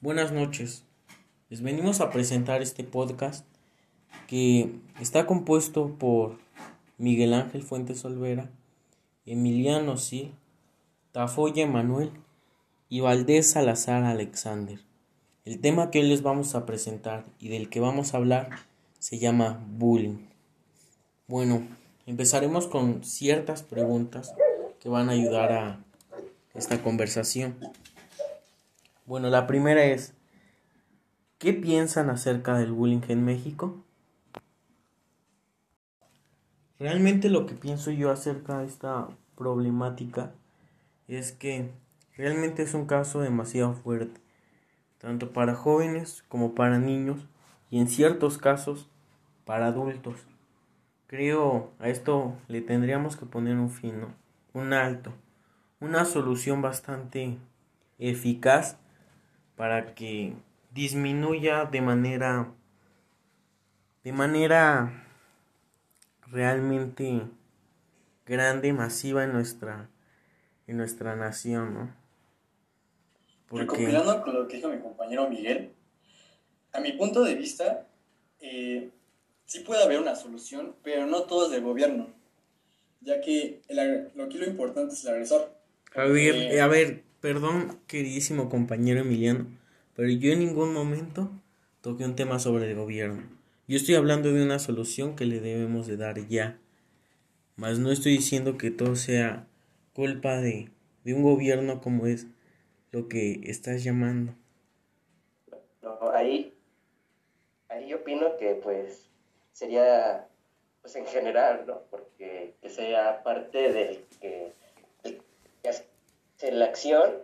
Buenas noches. Les venimos a presentar este podcast que está compuesto por Miguel Ángel Fuentes Olvera, Emiliano Sil, Tafoya Emanuel y Valdés Salazar Alexander. El tema que hoy les vamos a presentar y del que vamos a hablar se llama bullying. Bueno, empezaremos con ciertas preguntas que van a ayudar a esta conversación. Bueno, la primera es, ¿qué piensan acerca del bullying en México? Realmente lo que pienso yo acerca de esta problemática es que realmente es un caso demasiado fuerte, tanto para jóvenes como para niños y en ciertos casos para adultos. Creo a esto le tendríamos que poner un fin, un alto, una solución bastante eficaz para que disminuya de manera de manera realmente grande, masiva en nuestra en nuestra nación, ¿no? Porque... con lo que dijo mi compañero Miguel, a mi punto de vista, eh, sí puede haber una solución, pero no todo es del gobierno, ya que el, lo que lo importante es el agresor. A ver, a ver, Perdón, queridísimo compañero Emiliano, pero yo en ningún momento toqué un tema sobre el gobierno. Yo estoy hablando de una solución que le debemos de dar ya. Mas no estoy diciendo que todo sea culpa de, de un gobierno como es lo que estás llamando. No, ahí, ahí opino que pues sería pues en general, ¿no? Porque que sea parte del que la acción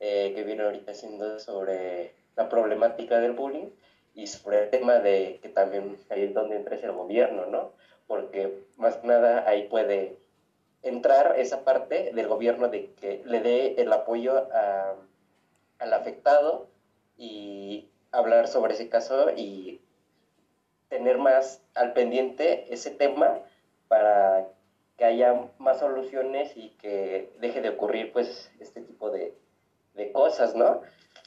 eh, que viene ahorita siendo sobre la problemática del bullying y sobre el tema de que también ahí es donde entra el gobierno, ¿no? Porque más que nada ahí puede entrar esa parte del gobierno de que le dé el apoyo al afectado y hablar sobre ese caso y tener más al pendiente ese tema para que haya más soluciones y que deje de ocurrir pues este tipo de, de cosas, ¿no?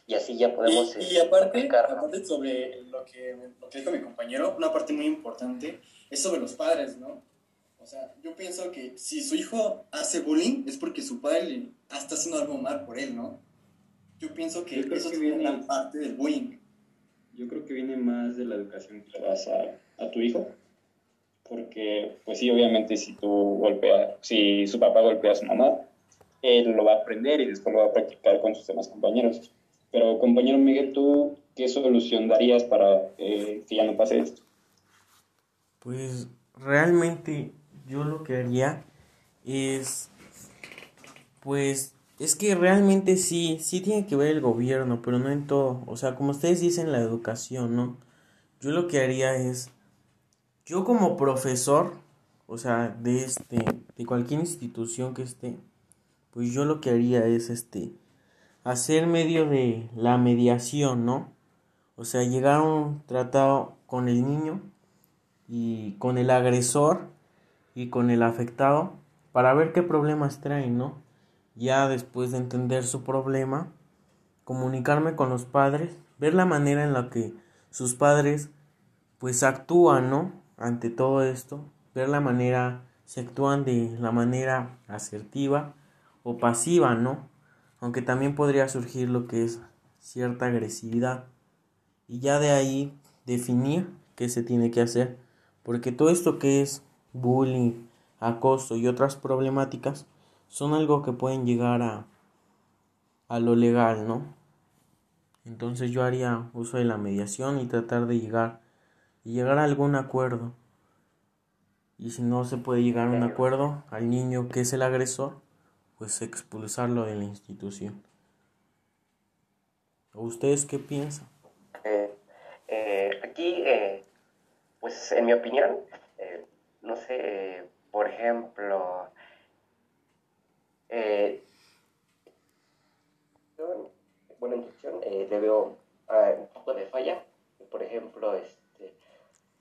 Y así ya podemos... Y, y aparte, aparte, sobre lo que, lo que dijo mi compañero, una parte muy importante es sobre los padres, ¿no? O sea, yo pienso que si su hijo hace bullying es porque su padre le está haciendo algo mal por él, ¿no? Yo pienso que eso es una parte del bullying. Yo creo que viene más de la educación que le das a, a tu hijo porque pues sí, obviamente si tú golpeas, si su papá golpea a su mamá, él lo va a aprender y después lo va a practicar con sus demás compañeros. Pero compañero Miguel, ¿tú qué solución darías para que ya no pase esto? Pues realmente yo lo que haría es, pues es que realmente sí, sí tiene que ver el gobierno, pero no en todo. O sea, como ustedes dicen, la educación, ¿no? Yo lo que haría es yo como profesor, o sea, de este, de cualquier institución que esté, pues yo lo que haría es este, hacer medio de la mediación, ¿no? O sea, llegar a un tratado con el niño y con el agresor y con el afectado para ver qué problemas traen, ¿no? Ya después de entender su problema, comunicarme con los padres, ver la manera en la que sus padres pues actúan, ¿no? Ante todo esto, ver la manera, si actúan de la manera asertiva o pasiva, ¿no? Aunque también podría surgir lo que es cierta agresividad. Y ya de ahí definir qué se tiene que hacer. Porque todo esto que es bullying, acoso y otras problemáticas son algo que pueden llegar a, a lo legal, ¿no? Entonces yo haría uso de la mediación y tratar de llegar y llegar a algún acuerdo. Y si no se puede llegar a un acuerdo al niño que es el agresor, pues expulsarlo de la institución. ¿O ustedes qué piensan? Eh, eh, aquí, eh, pues en mi opinión, no sé, por ejemplo, buena intención, le veo un poco de falla. Por ejemplo, es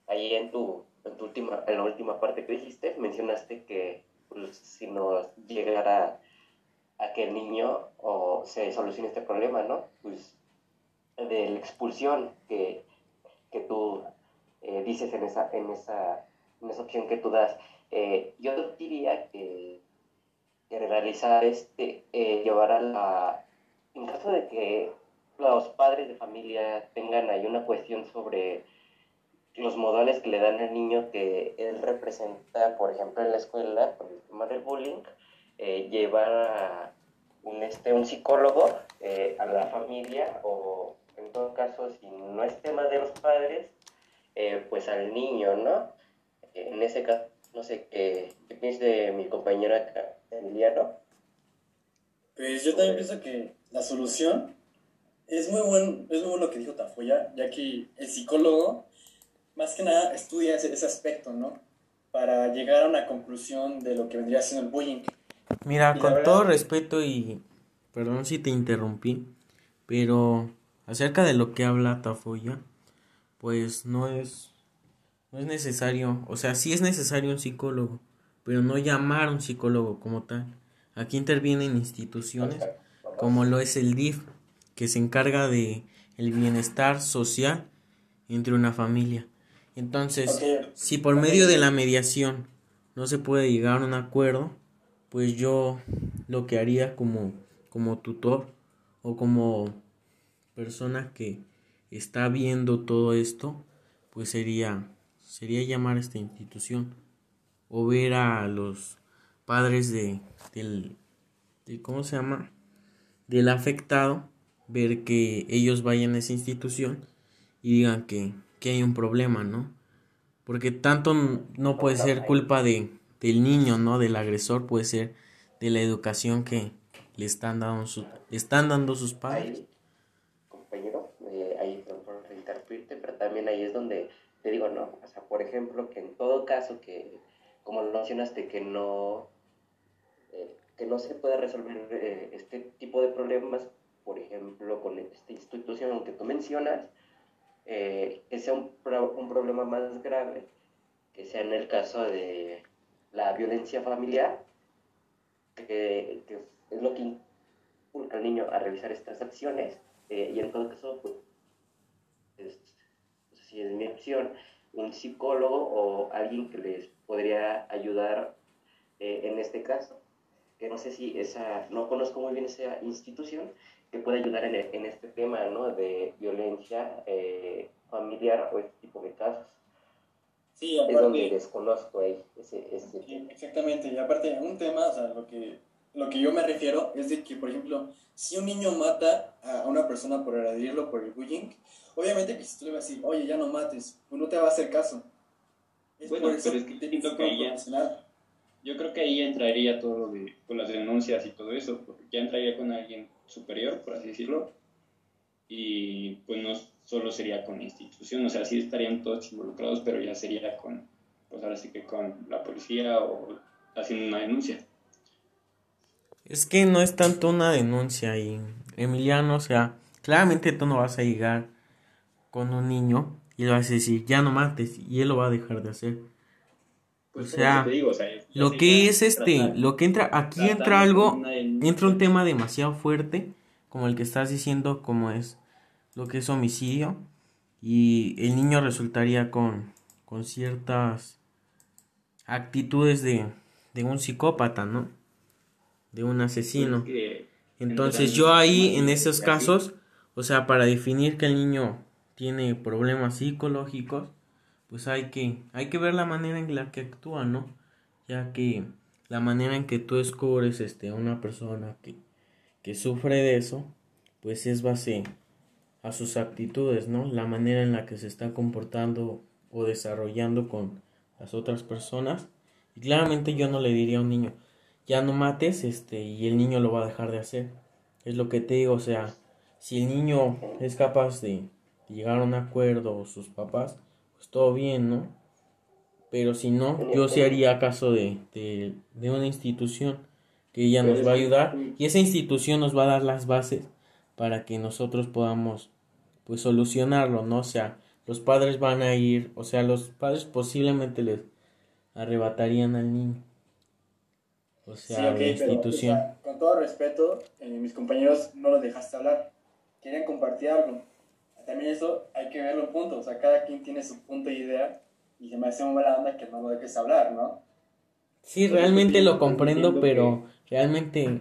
ahí en tu, en tu última, en la última parte que dijiste, mencionaste que pues, si nos llegara a que el niño o se solucione este problema, ¿no? Pues de la expulsión que, que tú eh, dices en esa, en, esa, en esa opción que tú das. Eh, yo diría que, que realizar este, eh, llevar a la, en caso de que los padres de familia tengan ahí una cuestión sobre los modales que le dan al niño que él representa, por ejemplo, en la escuela, con el tema del bullying, eh, llevar a un, este, un psicólogo eh, a la familia o, en todo caso, si no es tema de los padres, eh, pues al niño, ¿no? En ese caso, no sé qué, qué piensas de mi compañera Emiliano. Pues yo también pienso que la solución es muy bueno, es muy bueno lo que dijo Tafoya, ya que el psicólogo más que nada estudia ese, ese aspecto, ¿no? Para llegar a una conclusión de lo que vendría siendo el bullying. Mira, Y con verdad- todo respeto y perdón si te interrumpí, pero acerca de lo que habla Tafoya, pues no es no es necesario, o sea, sí es necesario un psicólogo, pero no llamar a un psicólogo como tal. Aquí intervienen instituciones como lo es el DIF, que se encarga de el bienestar social entre una familia. Entonces, si por medio de la mediación no se puede llegar a un acuerdo, pues yo lo que haría como, como tutor o como persona que está viendo todo esto, pues sería, sería llamar a esta institución o ver a los padres de, del, de- ¿cómo se llama? Del afectado, ver que ellos vayan a esa institución y digan que, que hay un problema, ¿no? Porque tanto no puede ser culpa de, del niño, ¿no? Del agresor, puede ser de la educación que le están dando, su- le están dando sus padres. ahí, compañero, eh, ahí por interrumpirte, pero también ahí es donde te digo, no, o sea, por ejemplo, que en todo caso que, como lo mencionaste, que no, eh, que no se puede resolver eh, este tipo de problemas, por ejemplo, con esta institución que tú mencionas, eh, que sea un, pro- un problema más grave, que sea en el caso de la violencia familiar, que, que es lo que inculca al niño a realizar estas acciones eh, y en todo caso, pues, es- no sé si es mi opción, un psicólogo o alguien que les podría ayudar eh, en este caso. Que no sé si esa, no conozco muy bien esa institución que puede ayudar en, en este tema, ¿no? De violencia eh, familiar o este tipo de casos. Sí, Es donde aparte, desconozco ahí ese, ese tema. exactamente, y aparte, un tema, o sea, lo que, lo que yo me refiero es de que, por ejemplo, si un niño mata a una persona por agredirlo por el bullying, obviamente que si tú le vas a decir, oye, ya no mates, pues no te va a hacer caso. Es Bueno, por eso pero es que que siento que profesional. Yo creo que ahí entraría todo lo de con las denuncias y todo eso, porque ya entraría con alguien superior, por así decirlo, y pues no solo sería con la institución, o sea, sí estarían todos involucrados, pero ya sería con, pues ahora sí que con la policía o haciendo una denuncia. Es que no es tanto una denuncia y Emiliano, o sea, claramente tú no vas a llegar con un niño y le vas a decir, ya no mates, y él lo va a dejar de hacer. Pues O sea, te digo, o sea, ya Lo que es este, tratar- lo que entra, aquí entra algo, entra un tema demasiado fuerte, como el que estás diciendo, como es lo que es homicidio, y el niño resultaría con, con ciertas actitudes de, de un psicópata, ¿no? De un asesino. Pues Entonces yo ahí en esos casos, o sea, para definir que el niño tiene problemas psicológicos, pues hay que hay que ver la manera en la que actúa, ¿no? Ya que la manera en que tú descubres este una persona que que sufre de eso, pues es base a sus actitudes, ¿no? La manera en la que se está comportando o desarrollando con las otras personas. Y claramente yo no le diría a un niño, ya no mates, este, y el niño lo va a dejar de hacer. Es lo que te digo, o sea, si el niño es capaz de llegar a un acuerdo o sus papás, pues todo bien, ¿no? Pero si no, yo sí haría caso de, de, de una institución que ella nos va a ayudar y esa institución nos va a dar las bases para que nosotros podamos pues solucionarlo, ¿no? O sea, los padres van a ir, o sea, los padres posiblemente les arrebatarían al niño. O sea, Sí, la pero, institución. o sea, con todo respeto, eh, mis compañeros no los dejaste hablar. Querían compartir algo. también eso hay que verlo punto, o sea, cada quien tiene su punto de idea y se me hace muy mala onda que no lo dejes hablar, ¿no? Sí, realmente lo comprendo, pero realmente,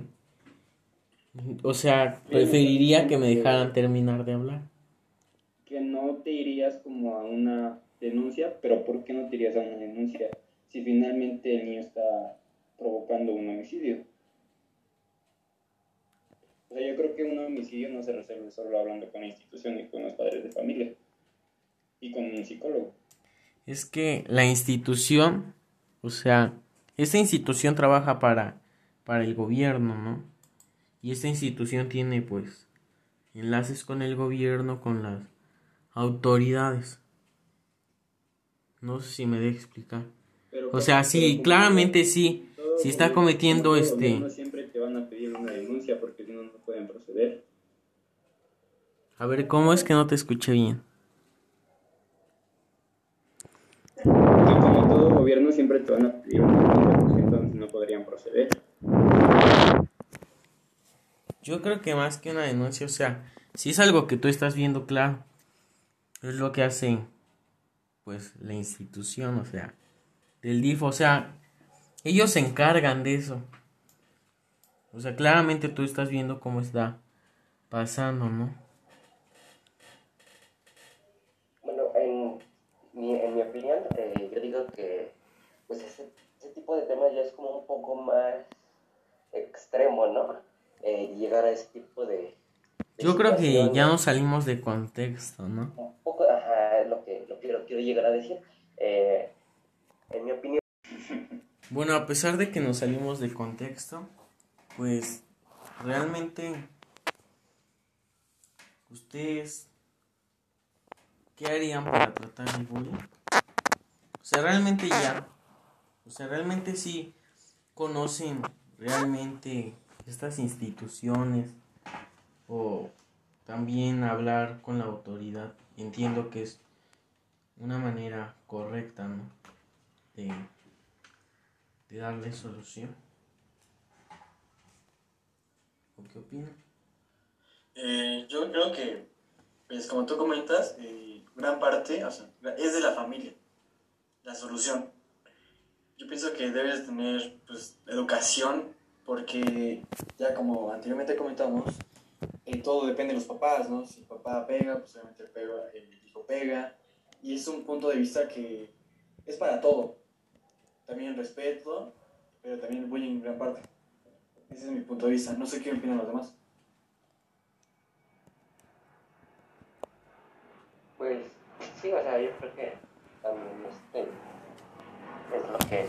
o sea, preferiría que me dejaran terminar de hablar. Que no te irías como a una denuncia, pero ¿por qué no te irías a una denuncia si finalmente el niño está provocando un homicidio? O sea, yo creo que un homicidio no se resuelve solo hablando con la institución y con los padres de familia y con un psicólogo. Es que la institución, o sea, esta institución trabaja para, para el gobierno, ¿no? Y esta institución tiene pues enlaces con el gobierno, con las autoridades. No sé si me dejo explicar. o sea, sí, claramente sí. Si está cometiendo este... Siempre te van a pedir una denuncia porque si no, no pueden proceder. A ver, ¿cómo es que no te escuché bien? como todo gobierno siempre te van a pedir una denuncia, entonces no podrían proceder. Yo creo que más que una denuncia, o sea, si es algo que tú estás viendo claro, es lo que hace pues la institución, o sea, del DIF, o sea, ellos se encargan de eso. O sea, claramente tú estás viendo cómo está pasando, ¿no? Bueno, en mi, en mi opinión, eh, yo digo que pues ese, ese, tipo de temas ya es como un poco más extremo, ¿no? Eh, llegar a ese tipo de... yo creo que ya nos salimos de contexto, ¿no? Un poco, ajá, lo que, lo que quiero llegar a decir. Eh, en mi opinión... Bueno, a pesar de que nos salimos de contexto, pues realmente ustedes ¿qué harían para tratar el bullying? O sea, realmente ya, o sea, realmente sí conocen realmente estas instituciones o también hablar con la autoridad. Entiendo que es una manera correcta, ¿no? De de darle solución. ¿O qué opinas? Eh, yo creo que, pues como tú comentas, eh, gran parte es de la familia, la solución. Yo pienso que debes tener pues, educación porque ya como anteriormente comentamos, eh, todo depende de los papás, ¿no? Si papá pega, pues obviamente el, el hijo pega. Y es un punto de vista que es para todo también el respeto, pero también el bullying en gran parte. Ese es mi punto de vista. No sé qué opinan los demás. Pues sí, o sea, yo creo que también este, es lo que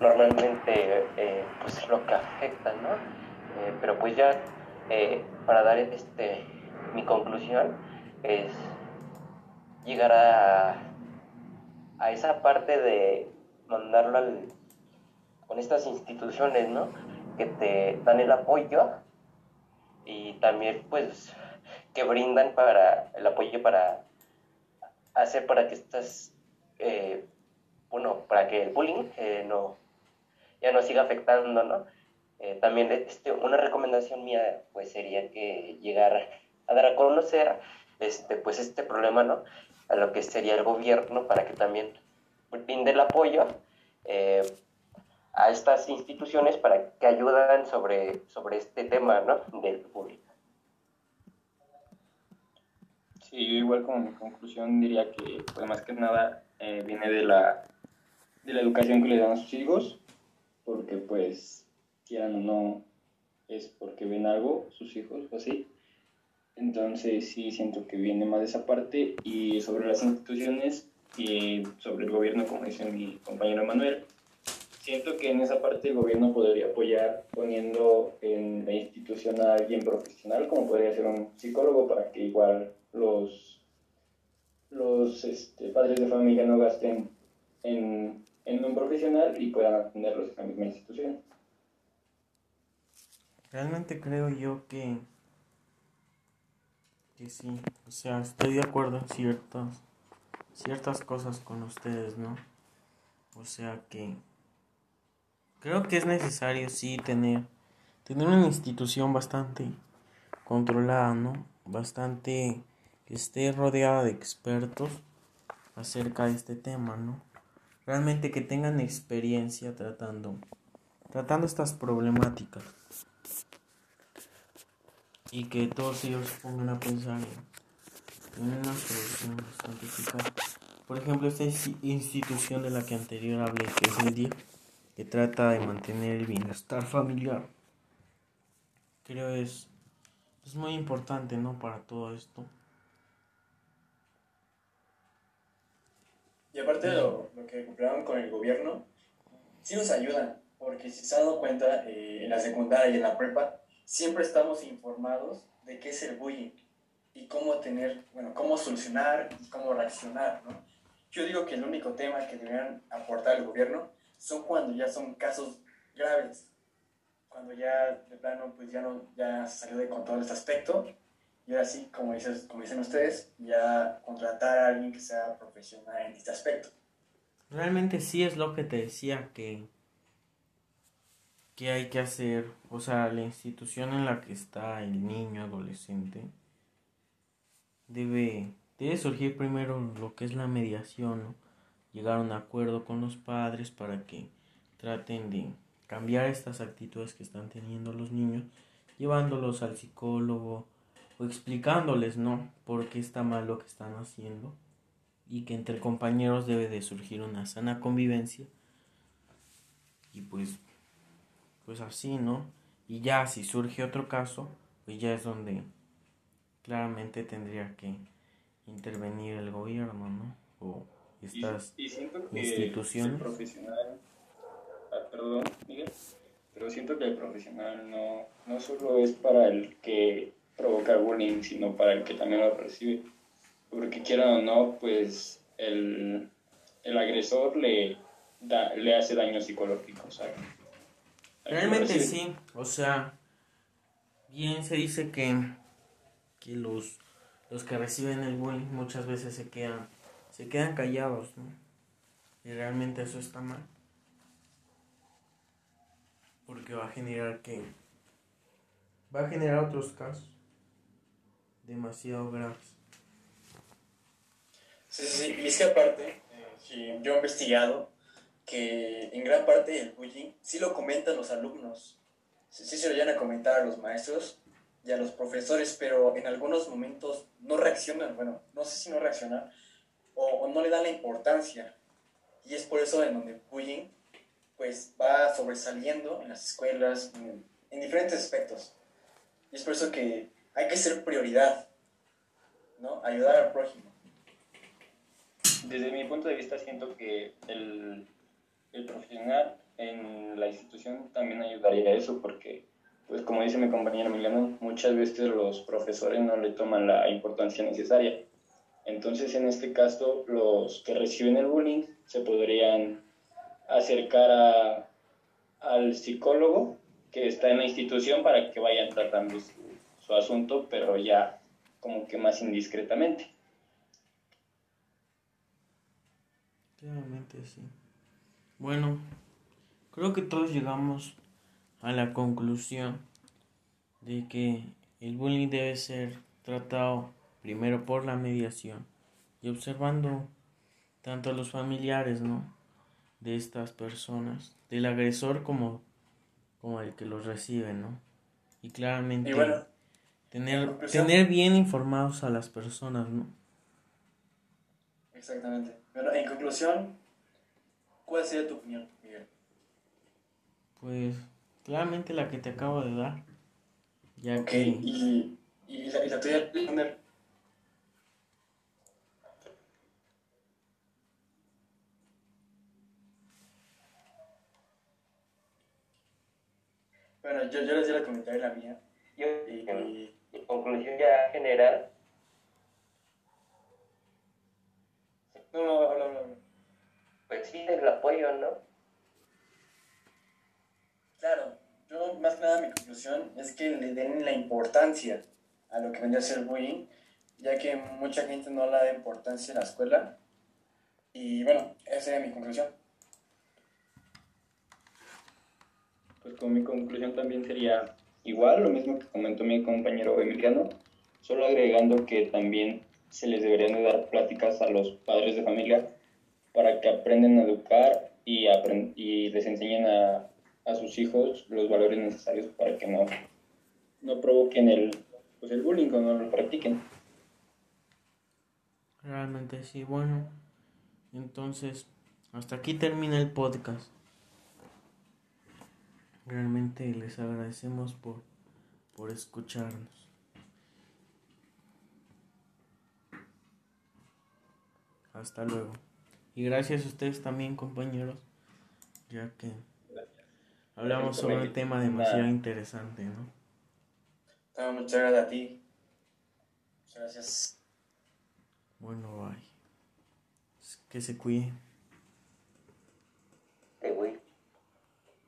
normalmente eh, pues es lo que afecta, ¿no? Eh, pero pues ya eh, para dar este mi conclusión es llegar a, a esa parte de mandarlo al, con estas instituciones, ¿no? Que te dan el apoyo y también, pues, que brindan para el apoyo para hacer para que estas, bueno, para que el bullying eh, no, ya no siga afectando, ¿no? Eh, también este, una recomendación mía, pues, sería que llegara a dar a conocer, este, pues, este problema, ¿no? A lo que sería el gobierno para que también brinde el apoyo eh, a estas instituciones para que ayudan sobre, sobre este tema ¿no? del público. Sí, yo igual como mi conclusión diría que pues más que nada viene de la, de la educación que le dan a sus hijos, porque pues quieran o no es porque ven algo sus hijos o así. Entonces sí siento que viene más de esa parte y sobre las instituciones y sobre el gobierno, como dice mi compañero Manuel. Siento que en esa parte el gobierno podría apoyar poniendo en la institución a alguien profesional, como podría ser un psicólogo, para que igual los, los este, padres de familia no gasten en, en un profesional y puedan atenderlos en la misma institución. Realmente creo yo que, que sí, o sea, estoy de acuerdo en ciertas ciertas cosas con ustedes, ¿no? O sea que creo que es necesario sí tener tener una institución bastante controlada, ¿no? Bastante que esté rodeada de expertos acerca de este tema, ¿no? Realmente que tengan experiencia tratando tratando estas problemáticas y que todos ellos pongan a pensar en, una solución bastante eficaz. Por ejemplo, esta institución de la que anterior hablé, que es el DIE, que trata de mantener el bienestar familiar, creo es, es muy importante, ¿no? Para todo esto. Y aparte de lo, lo que cumplieron con el gobierno, sí nos ayudan, porque si se han dado cuenta, eh, en la secundaria y en la prepa, siempre estamos informados de qué es el bullying y cómo tener, bueno, cómo solucionar y cómo reaccionar, ¿no? Yo digo que el único tema que deberían aportar el gobierno son cuando ya son casos graves, cuando ya de plano pues ya no ya salió de control este aspecto y ahora sí, como, dices, como dicen ustedes, ya contratar a alguien que sea profesional en este aspecto. Realmente sí es lo que te decía que que hay que hacer, o sea, la institución en la que está el niño adolescente debe debe surgir primero lo que es la mediación, llegar a un acuerdo con los padres para que traten de cambiar estas actitudes que están teniendo los niños, llevándolos al psicólogo o explicándoles, ¿no? Por qué está mal lo que están haciendo y que entre compañeros debe de surgir una sana convivencia y pues pues así, ¿no? Y ya si surge otro caso, pues ya es donde claramente tendría que intervenir el gobierno, ¿no? O estas y, siento que instituciones. El profesional, ah, perdón, Miguel, pero siento que el profesional no, no solo es para el que provoca bullying, sino para el que también lo recibe. Porque quieran o no, pues el, el agresor le, da, le hace daño psicológico, ¿sabes? Realmente sí, o sea, bien se dice que, que los los que reciben el bullying muchas veces se quedan, se quedan callados, ¿no? Y realmente eso está mal. Porque va a generar que... Va a generar otros casos demasiado graves. Sí, sí, sí. Y es que aparte, eh, yo he investigado que en gran parte el bullying sí lo comentan los alumnos. Sí, sí se lo llegan a comentar a los maestros y a los profesores, pero en algunos momentos no reaccionan, bueno, no sé si no reaccionan o, no le dan la importancia. Y es por eso en donde bullying pues va sobresaliendo en las escuelas, en, en diferentes aspectos. Y es por eso que hay que ser prioridad, ¿no? Ayudar al prójimo. Desde mi punto de vista siento que el, el profesional en la institución también ayudaría a eso porque pues como dice mi compañero Emiliano, muchas veces los profesores no le toman la importancia necesaria. Entonces, en este caso, los que reciben el bullying se podrían acercar a, al psicólogo que está en la institución para que vayan tratando su asunto, pero ya como que más indiscretamente. Claramente sí. Bueno, creo que todos llegamos a la conclusión de que el bullying debe ser tratado primero por la mediación y observando tanto a los familiares, ¿no? de estas personas, del agresor como como el que los recibe, ¿no? Y claramente tener tener bien informados a las personas, ¿no? Exactamente. Pero en conclusión, ¿cuál sería tu opinión, Miguel? Pues Claramente la que te acabo de dar. Ya ok, que... y, y, la, y la tuya, Alexander. Bueno, yo, yo les di la comentaré la mía. Yo, y, y, en conclusión ya general. No, no, habla, habla, Pues sí, el apoyo, ¿no? Claro, yo más que nada mi conclusión es que le den la importancia a lo que vendría a ser bullying, ya que mucha gente no le da importancia en la escuela. Y bueno, esa sería mi conclusión. Pues con mi conclusión también sería igual, lo mismo que comentó mi compañero Emiliano, solo agregando que también se les deberían de dar pláticas a los padres de familia para que aprendan a educar y, y les enseñen a, a, sus hijos los valores necesarios para que no, no provoquen el, pues el bullying o no lo practiquen. Realmente sí, bueno. Entonces, hasta aquí termina el podcast. Realmente les agradecemos por, por escucharnos. Hasta luego. Y gracias a ustedes también, compañeros, ya que hablamos sobre un tema demasiado interesante, ¿no? muchas gracias a ti. Muchas gracias. Bueno, bye. Que se cuide.